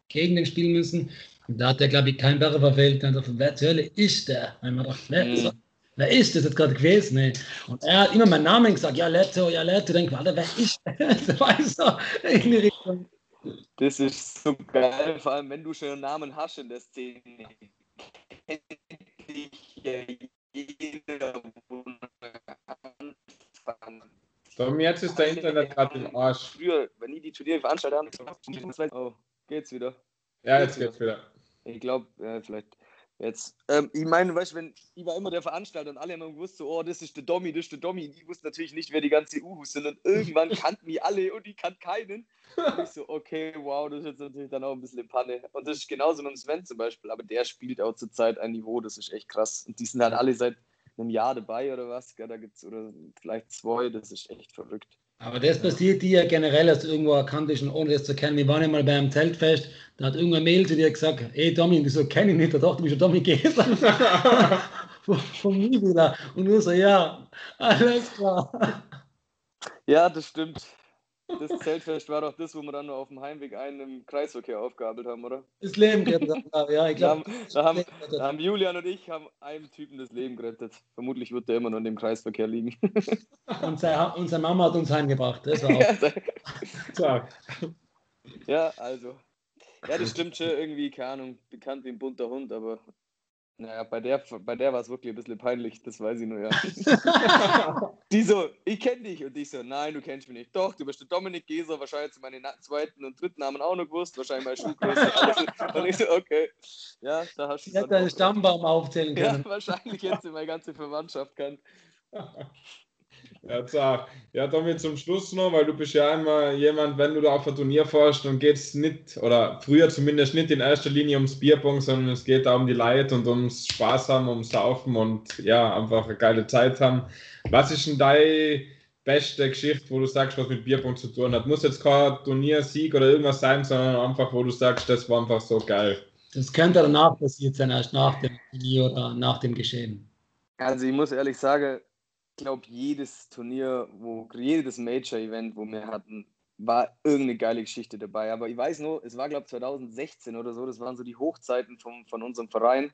gegen den spielen müssen. Und da hat er, glaube ich, kein Barre verfehlt. Dann so, wer zur Hölle ist der? Und ich dachte, wer, Mhm. ist, wer ist das jetzt gerade gewesen? Ne? Und er hat immer meinen Namen gesagt, ja, Leto, ja, Leto. Denke ich, Alter, wer ist der? so, weißt du, in die Richtung. Das ist so geil, vor allem wenn du schon einen Namen hast in der Szene. Kennt dich ja jeder. Tom, jetzt ist der Internet gerade im Arsch. Früher, wenn die die Turniere veranstaltet haben, oh, geht's wieder. Ja, jetzt geht's wieder. Ich glaube, ja, vielleicht. Jetzt, ähm, ich meine, weißt, wenn, ich war immer der Veranstalter und alle haben gewusst, so, oh, das ist der Dommi, das ist der Dommi. Ich wusste natürlich nicht, wer die ganze Uhu sind und irgendwann kannten mich alle und ich kannte keinen. Und ich so, okay, wow, das ist jetzt natürlich dann auch ein bisschen in Panne. Und das ist genauso mit dem Sven zum Beispiel, aber der spielt auch zurzeit ein Niveau, das ist echt krass. Und die sind halt alle seit einem Jahr dabei oder was, da gibt's, oder vielleicht zwei, das ist echt verrückt. Aber das passiert dir ja generell, dass du irgendwo erkannt bist, ohne das zu kennen. Wir waren ja mal beim Zeltfest, da hat irgendein Mail zu dir gesagt, ey Domi, wieso kenne ich nicht? Da dachte du bist ja Domi Geser. von, von mir wieder. Und du so, ja, alles klar. Ja, das stimmt. Das Zeltfest war doch das, wo wir dann nur auf dem Heimweg einen im Kreisverkehr aufgabelt haben, oder? Das Leben gerettet ja, ich glaube. Da, haben, da haben Julian und ich haben einem Typen das Leben gerettet. Vermutlich wird der immer noch in dem Kreisverkehr liegen. Und seine, unsere Mama hat uns heimgebracht. Das war auch. ja, also. Ja, das stimmt schon irgendwie, keine Ahnung, bekannt wie ein bunter Hund, aber naja, bei der, bei der war es wirklich ein bisschen peinlich, das weiß ich nur, ja. die so, ich kenne dich. Und ich so, nein, du kennst mich nicht. Doch, du bist der Dominik Geser, wahrscheinlich meine zweiten und dritten Namen auch noch gewusst, wahrscheinlich meine Schuhgröße. und ich so, okay. Ja, da hast du Ich hätte deinen Stammbaum aufzählen können. Ja, wahrscheinlich jetzt meine ganze Verwandtschaft kann. Ja, zart. Ja, damit zum Schluss noch, weil du bist ja immer jemand, wenn du da auf ein Turnier fährst, dann geht es nicht, oder früher zumindest nicht in erster Linie ums Bierpong, sondern es geht da um die Leute und ums Spaß haben, ums Saufen und ja, einfach eine geile Zeit haben. Was ist denn deine beste Geschichte, wo du sagst, was mit Bierpong zu tun hat? Muss jetzt kein Turniersieg oder irgendwas sein, sondern einfach, wo du sagst, das war einfach so geil. Das könnte danach passiert sein, erst nach dem Turnier oder nach dem Geschehen. Also ich muss ehrlich sagen, glaube, jedes Turnier, wo jedes Major-Event, wo wir hatten, war irgendeine geile Geschichte dabei. Aber ich weiß nur, es war, glaube ich, 2016 oder so, das waren so die Hochzeiten vom, von unserem Verein.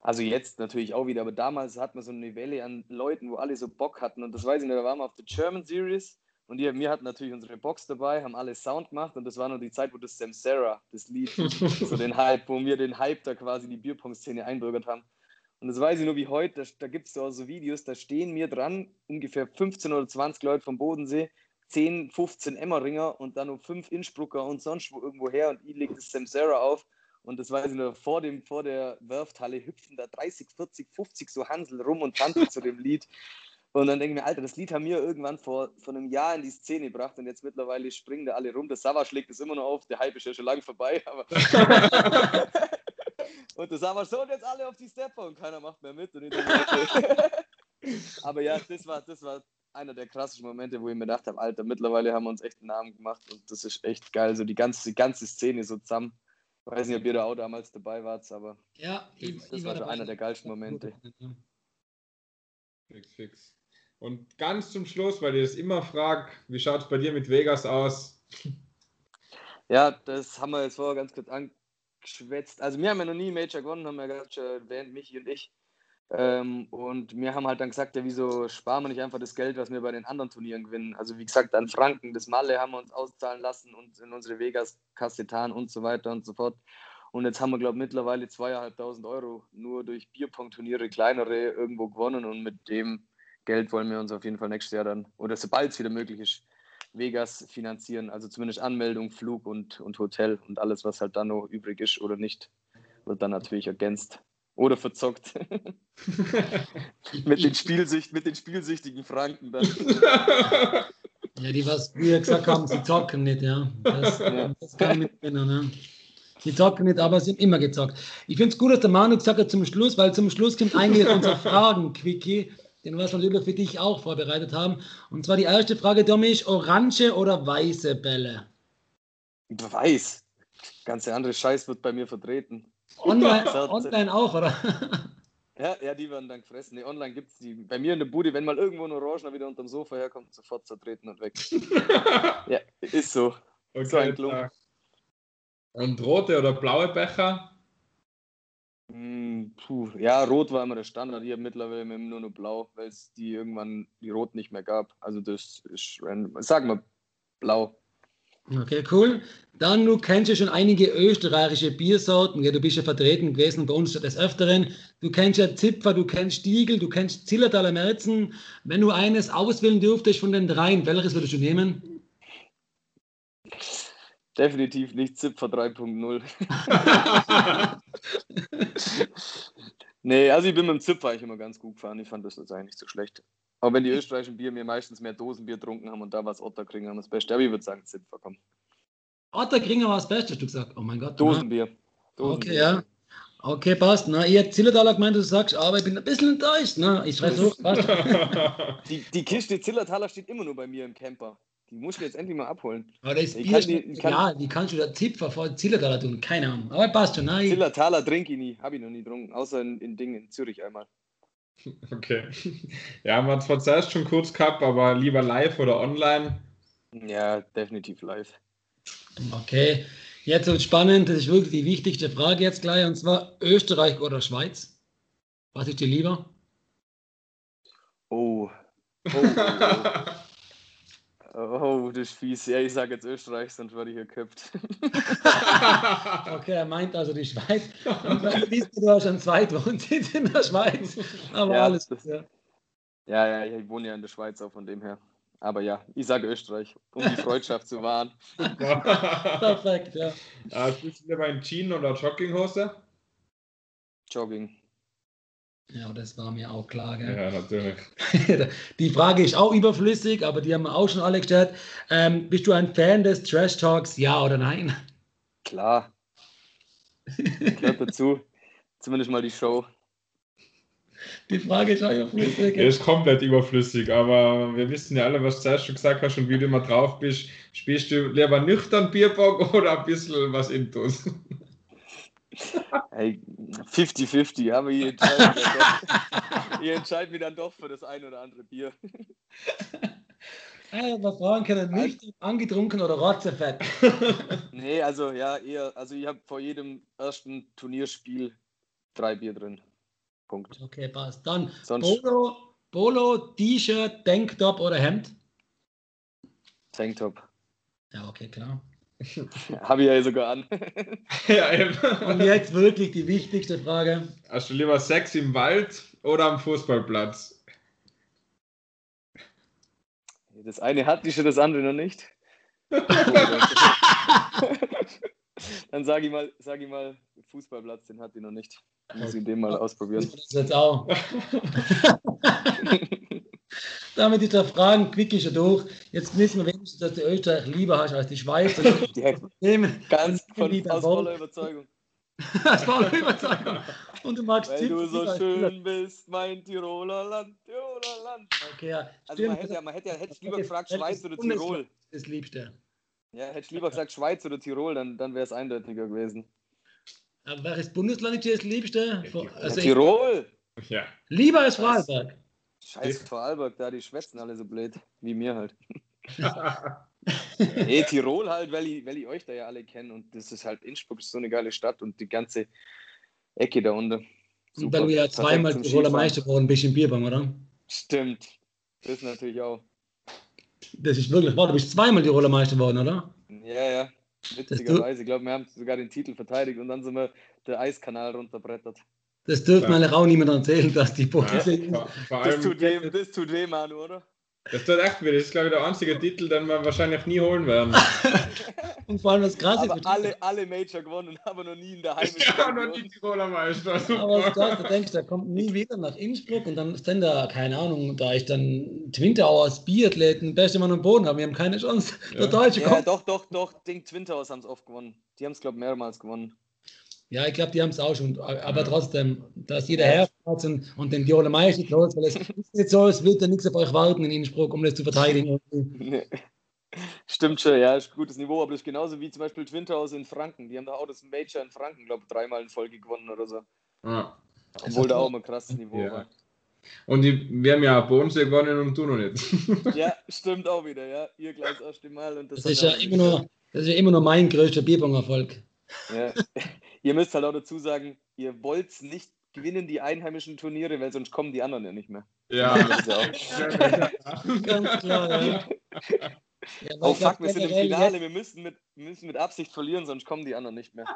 Also jetzt natürlich auch wieder, aber damals hatten wir so eine Welle an Leuten, wo alle so Bock hatten. Und das weiß ich nicht, da waren wir auf der German Series und die, wir hatten natürlich unsere Box dabei, haben alle Sound gemacht und das war noch die Zeit, wo das Sam Sarah, das Lied, so den Hype, wo wir den Hype da quasi die Bierpong-Szene einbürgert haben. Und das weiß ich nur wie heute, da, da gibt es so, so Videos, da stehen mir dran ungefähr 15 oder 20 Leute vom Bodensee, 10, 15 Emmeringer und dann noch 5 Innsbrucker und sonst wo irgendwo her und ich lege das Samsara auf und das weiß ich nur, vor, dem, vor der Werfthalle hüpfen da 30, 40, 50 so Hansel rum und tanzen zu dem Lied. Und dann denke ich mir, Alter, das Lied haben wir irgendwann vor, vor einem Jahr in die Szene gebracht und jetzt mittlerweile springen da alle rum. Der Sava schlägt es immer noch auf, der Hype ist ja schon lange vorbei, aber Und das haben wir so und jetzt alle auf die Stepper und keiner macht mehr mit. Aber ja, das war, das war einer der krassen Momente, wo ich mir gedacht habe, Alter, mittlerweile haben wir uns echt einen Namen gemacht und das ist echt geil. So die ganze, die ganze Szene so zusammen. Ich weiß nicht, ob ihr da auch damals dabei wart, aber ja, ich, das ich war, war einer der geilsten Momente. Fix, fix. Und ganz zum Schluss, weil ihr es immer fragt, wie schaut es bei dir mit Vegas aus? Ja, das haben wir jetzt vorher ganz kurz an, geschwätzt. Also wir haben ja noch nie Major gewonnen, haben wir ja gerade schon erwähnt, Michi und ich. Ähm, und wir haben halt dann gesagt, ja, wieso sparen wir nicht einfach das Geld, was wir bei den anderen Turnieren gewinnen? Also wie gesagt, an Franken, das Malle haben wir uns auszahlen lassen und in unsere Vegas Kassetan und so weiter und so fort. Und jetzt haben wir, glaube ich, mittlerweile zweieinhalbtausend Euro nur durch Bierpong-Turniere, kleinere, irgendwo gewonnen. Und mit dem Geld wollen wir uns auf jeden Fall nächstes Jahr dann, oder sobald es wieder möglich ist, Vegas finanzieren, also zumindest Anmeldung, Flug und, und Hotel und alles, was halt dann noch übrig ist oder nicht, wird dann natürlich ergänzt oder verzockt. mit, den Spielsücht, mit den spielsüchtigen Franken dann. ja, die was wir gesagt haben, sie zocken nicht, ja. Das, ja. das kann ich mitnehmen, ne? Die zocken nicht, aber sie haben immer gezockt. Ich finde es gut, dass der Manu gesagt hat zum Schluss, weil zum Schluss kommt eigentlich unser Fragen-Quickie den wir natürlich für dich auch vorbereitet haben. Und zwar die erste Frage, Dominik, orange oder weiße Bälle? Weiß. Ganz andere Scheiß wird bei mir vertreten. Online, online auch, oder? Ja, ja, die werden dann gefressen. Nee, online gibt es die. Bei mir in der Bude, wenn mal irgendwo ein Orangener wieder unterm Sofa herkommt, sofort zertreten und weg. ja, ist so. Okay, so ein Klump. Und rote oder blaue Becher? Puh, ja, rot war immer der Standard. Habe mittlerweile nur noch blau, weil es die irgendwann die rot nicht mehr gab. Also das ist random. Sagen wir blau. Okay, cool. Dann, du kennst ja schon einige österreichische Biersorten. Du bist ja vertreten gewesen bei uns des Öfteren. Du kennst ja Zipfer, du kennst Stiegel, du kennst Zillertaler Merzen. Wenn du eines auswählen dürftest von den dreien, welches würdest du nehmen? Definitiv nicht Zipfer 3.0. nee, also ich bin mit dem Zipfer eigentlich immer ganz gut gefahren. Ich fand das jetzt eigentlich nicht so schlecht. Auch wenn die österreichischen Bier mir meistens mehr Dosenbier getrunken haben und da war es Otterkringer das Beste. Aber ich würde sagen Zipfer, komm. Otterkringer war das Beste, hast du gesagt. Oh mein Gott. Dosenbier. Dosenbier. Okay, ja. Okay, passt. Na, ihr Zillertaler gemeint, du sagst, aber ich bin ein bisschen enttäuscht. Na, ich schreibe hoch. die, die Kiste Zillertaler steht immer nur bei mir im Camper. Die muss ich jetzt endlich mal abholen. Aber das ich Bier, die, kann, ja, wie kannst du da Zipfer vor Zillertaler tun? Keine Ahnung. Aber passt schon. Nein. Zillertaler trinke ich nie. Habe ich noch nie getrunken. Außer in, in Ding in Zürich einmal. Okay. Ja, man hat zwar zuerst schon kurz gehabt, aber lieber live oder online? Ja, definitiv live. Okay. Jetzt wird spannend. Das ist wirklich die wichtigste Frage jetzt gleich. Und zwar Österreich oder Schweiz? Was ist dir lieber? Oh. oh, oh, oh. Oh, das ist fies. Ja, ich sage jetzt Österreich, sonst werde ich geköpft. okay, er meint also die Schweiz. Du, hast einen Zweitwohnsitz in der Schweiz. Aber ja, alles. Das, ja. ja, ja, ich wohne ja in der Schweiz auch von dem her. Aber ja, ich sage Österreich, um die Freundschaft zu wahren. Perfekt, ja. Äh, bist du lieber in Jeans oder Jogginghose? Jogging. Ja, das war mir auch klar. Gell? Ja, natürlich. die Frage ist auch überflüssig, aber die haben wir auch schon alle gestellt. Ähm, bist du ein Fan des Trash Talks, ja oder nein? Klar. Gehört dazu. Zumindest mal die Show. Die Frage ist auch überflüssig. Er ist komplett überflüssig, aber wir wissen ja alle, was du zuerst schon gesagt hast und wie du immer drauf bist. Spielst du lieber nüchtern Bierbock oder ein bisschen was Intus? Hey, 50-50, aber ihr entscheidet, ihr entscheidet mich dann doch für das ein oder andere Bier. Ja, wir fragen können nicht angetrunken oder rotzefett. nee, also ja, eher, also ich habe vor jedem ersten Turnierspiel drei Bier drin. Punkt. Okay, passt. Dann Sonst Polo, Polo T-Shirt, Tanktop oder Hemd? Tanktop. Ja, okay, klar. Habe ich ja sogar an. ja, eben. Und jetzt wirklich die wichtigste Frage. Hast du lieber Sex im Wald oder am Fußballplatz? Das eine hatte ich schon, das andere noch nicht. Dann sage ich mal, sag ich mal, Fußballplatz, den hat ich noch nicht. Muss ich den mal ausprobieren. Das jetzt auch. Damit ist der Fragen quick schon durch. Jetzt wissen wir wenigstens, dass du Österreich lieber hast als die Schweiz. ja, ganz von, aus voller Überzeugung. aus voller Überzeugung. Und du magst Weil du so schön bist, mein Tiroler Land, Tiroler Land. Okay, ja. Also man hätte, man hätte, hätte lieber gefragt, Schweiz oder Tirol. Das Liebste. Ja, hätte ich lieber gesagt Schweiz oder Tirol, dann, dann wäre es eindeutiger gewesen. Aber welches Bundesland ist das Liebste? Also Tirol! Ja. Lieber als Vorarlberg. Scheiß Vorarlberg, da die schwätzen alle so blöd, wie mir halt. nee, Tirol halt, weil ich, weil ich euch da ja alle kenne und das ist halt Innsbruck ist so eine geile Stadt und die ganze Ecke da unten. Super, weil du ja zweimal Tiroler Meister geworden bist im Bierbang, oder? Stimmt. Das natürlich auch. Das ist wirklich wahr, du bist zweimal Tiroler Meister geworden, oder? Ja, ja. Witzigerweise. Ich glaube, wir haben sogar den Titel verteidigt und dann sind wir der Eiskanal runterbrettert. Das dürfte ja. man auch niemand erzählen, dass die Boxen. Ja, das, tut weh, das tut weh, Manu, oder? Das tut echt weh. Das ist, glaube ich, der einzige Titel, den wir wahrscheinlich nie holen werden. und vor allem das Krasse ist. alle, alle Major gewonnen, aber noch nie in der Heimischen. Ja, noch nie Tiroler Meister. Super. Aber das Krasse, du denkst, der kommt nie wieder nach Innsbruck und dann ist dann da, keine Ahnung, da ist dann Twintauers Biathleten, beste Mann am Boden, aber wir haben keine Chance. Ja. Der Deutsche kommt. Ja, doch, doch, doch, Ding Twintauers haben es oft gewonnen. Die haben es, glaube ich, mehrmals gewonnen. Ja, ich glaube, die haben es auch schon. Aber trotzdem, dass jeder Herr und, und den Viola Meister los, weil es ist nicht so, es wird ja nichts auf euch warten in Innsbruck, um das zu verteidigen. Nee. Stimmt schon, ja, ist ein gutes Niveau, aber das ist genauso wie zum Beispiel Twinterhaus in Franken. Die haben da auch das Major in Franken, glaube ich, dreimal in Folge gewonnen oder so. Ja. Obwohl da auch mal ein krasses Niveau ja. war. Und die, wir haben ja Bodensee gewonnen und du noch nicht. ja, stimmt auch wieder, ja. Ihr gleich das erste Mal. Und das, das ist ja immer nur, das ist ja immer nur mein größter Bierbong-Erfolg. Ja. Ihr müsst halt auch dazu sagen, ihr wollt nicht gewinnen die einheimischen Turniere, weil sonst kommen die anderen ja nicht mehr. Ja. Ganz klar, ja. ja oh fuck, wir sind im Finale, wir müssen mit, müssen mit Absicht verlieren, sonst kommen die anderen nicht mehr.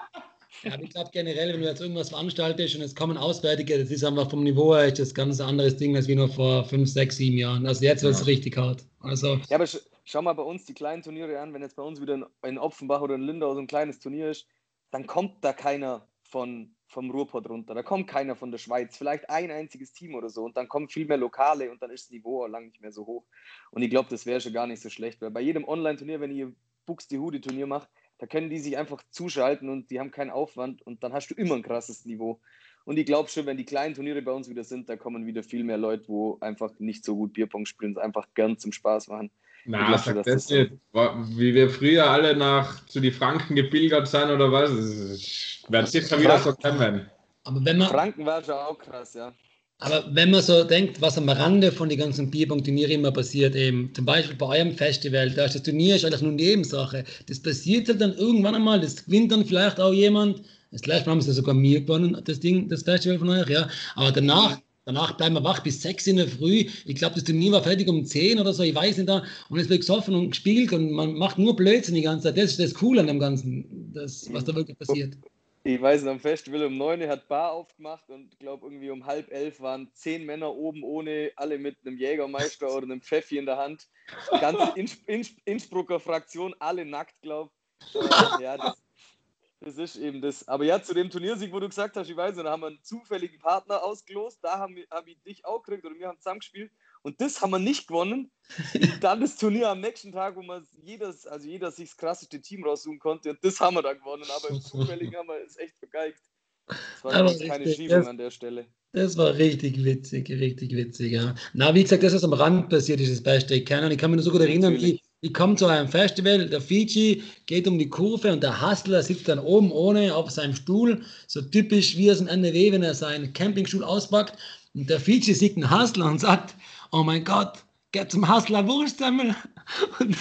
Ja, ich glaube generell, wenn du jetzt irgendwas veranstaltest und es kommen Auswärtige, das ist einfach vom Niveau her das ganz anderes Ding als wie noch vor fünf, sechs, sieben Jahren. Also jetzt wird es ja. richtig hart. Also, ja, aber sch schau mal bei uns die kleinen Turniere an, wenn jetzt bei uns wieder in, in Opfenbach oder in Lindau so ein kleines Turnier ist, dann kommt da keiner von, vom Ruhrpott runter. Da kommt keiner von der Schweiz. Vielleicht ein einziges Team oder so. Und dann kommen viel mehr Lokale und dann ist das Niveau auch lang nicht mehr so hoch. Und ich glaube, das wäre schon gar nicht so schlecht, weil bei jedem Online-Turnier, wenn ihr Buxtehude-Turnier macht, da können die sich einfach zuschalten und die haben keinen Aufwand und dann hast du immer ein krasses Niveau. Und ich glaube schon, wenn die kleinen Turniere bei uns wieder sind, da kommen wieder viel mehr Leute, wo einfach nicht so gut Bierpong spielen, es einfach gern zum Spaß machen. Na, sag das, das nicht. Wie wir früher alle nach zu die Franken gepilgert sind oder was? Das wird sicher wieder so kommen. Aber wenn man, Franken war schon auch krass, ja. Aber wenn man so denkt, was am Rande von den ganzen Bierpong-Turnieren immer passiert, eben zum Beispiel bei eurem Festival, da ist das Turnier ist eigentlich nur Nebensache. Das passiert halt dann irgendwann einmal, das gewinnt dann vielleicht auch jemand. Das letzte Mal haben sie sogar mir gewonnen, das Ding, das Festival von euch, ja. Aber danach, danach bleiben wir wach bis sechs in der Früh. Ich glaube, das Turnier war fertig um zehn oder so, ich weiß nicht da. Und es wird gesoffen und gespielt und man macht nur Blödsinn die ganze Zeit. Das ist das Coole an dem Ganzen, das, was da wirklich passiert ich weiß am Festival um 9 Uhr hat Bar aufgemacht und glaube irgendwie um halb elf waren zehn Männer oben ohne, alle mit einem Jägermeister oder einem Pfeffi in der Hand. Ganze Inns Inns Innsbrucker Fraktion, alle nackt, glaube ich. Äh, ja, das, das, ist eben das. Aber ja, zu dem Turniersieg, wo du gesagt hast, ich weiß nicht, da haben wir einen zufälligen Partner ausgelost, da haben wir, hab ich dich auch gekriegt oder wir haben zusammengespielt und das haben wir nicht gewonnen. dann das Turnier am nächsten Tag, wo man jedes, also jeder sich das krasseste Team raussuchen konnte. Und das haben wir dann gewonnen. Aber im Zufälligen haben wir es echt vergeigt. Das war aber keine richtig, Schiebung das, an der Stelle. Das war richtig witzig, richtig witzig, ja. Na, wie gesagt, das ist am Rand passiert, dieses Beste. Ich kann, ich kann mich nur so gut erinnern, wie, ich komme zu einem Festival, der Fiji geht um die Kurve und der Hustler sitzt dann oben ohne auf seinem Stuhl, so typisch wie aus dem NRW, wenn er seinen Campingstuhl auspackt. Und der Fiji sieht einen Hustler und sagt, oh mein Gott, geh zum Hassler Wurstsemmel. Und,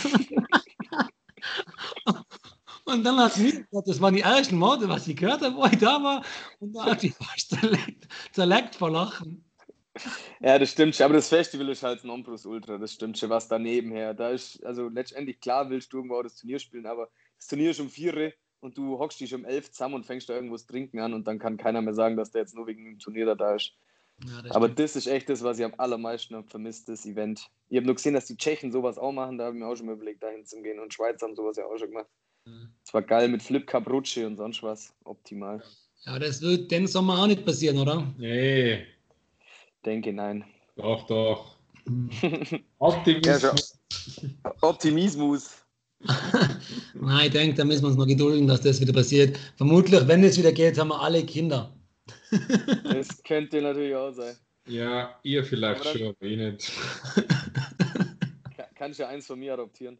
und dann hat mich, das waren die ersten Worte, was ich gehört habe, wo ich da war. Und da hat ich fast zerleckt, zerleckt vor Lachen. Ja, das stimmt schon. Aber das Festival ist halt ein Ombrus Ultra. Das stimmt schon, was daneben her. Da ist, also letztendlich klar willst du irgendwo auch das Turnier spielen, aber das Turnier ist um vier und du hockst dich um elf zusammen und fängst da irgendwo das Trinken an und dann kann keiner mehr sagen, dass der jetzt nur wegen dem Turnier da, da ist. Ja, das Aber stimmt. das ist echt das, was ich am allermeisten vermisst, das Event. Ich habe nur gesehen, dass die Tschechen sowas auch machen, da habe ich mir auch schon mal überlegt, dahin zu gehen. Und Schweizer haben sowas ja auch schon gemacht. Es mhm. war geil mit Flip Cup Rutsche und sonst was. Optimal. Ja, das wird den Sommer auch nicht passieren, oder? Nee. Denke nein. Doch, doch. Optimismus. Ja, Optimismus. Nein, ich denke, da müssen wir uns noch gedulden, dass das wieder passiert. Vermutlich, wenn es wieder geht, haben wir alle Kinder das könnte natürlich auch sein. Ja, ihr vielleicht dann, schon, aber ich nicht. Kann ich ja eins von mir adoptieren.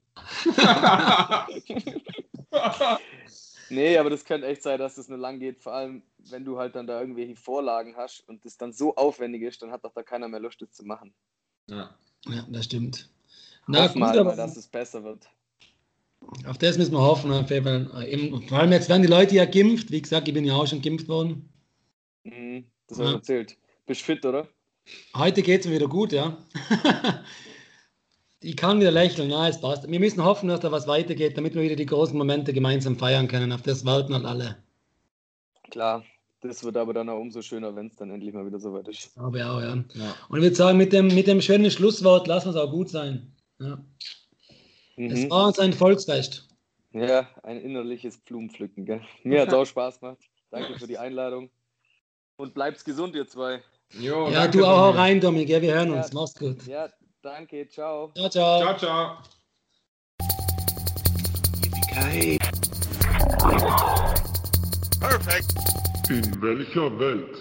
nee, aber das könnte echt sein, dass das nur lang geht. Vor allem, wenn du halt dann da irgendwelche Vorlagen hast und das dann so aufwendig ist, dann hat doch da keiner mehr Lust, das zu machen. Ja, ja das stimmt. Na, Hoff gut, mal, aber dass es besser wird. Auf das müssen wir hoffen. Vor allem jetzt werden die Leute ja geimpft. Wie gesagt, ich bin ja auch schon geimpft worden. Mhm, das habe ich ja. erzählt. Bist fit, oder? Heute geht es mir wieder gut, ja. ich kann wieder lächeln, ja, es passt. Wir müssen hoffen, dass da was weitergeht, damit wir wieder die großen Momente gemeinsam feiern können. Auf das warten halt alle. Klar, das wird aber dann auch umso schöner, wenn es dann endlich mal wieder soweit ist. Aber ja, ja. ja. Und ich würde sagen, mit dem, mit dem schönen Schlusswort lassen wir es auch gut sein. Ja. Mhm. Es war uns ein Volksfest. Ja, ein innerliches Blumenpflücken. Gell? Mir hat es auch Spaß gemacht. Danke für die Einladung. Und bleibt's gesund, ihr zwei. Jo, ja, du auch rein, Dominik. Ja, wir hören uns. Mach's gut. Ja, danke. Ciao. Ciao, ciao. Ciao, ciao. Perfekt. In welcher Welt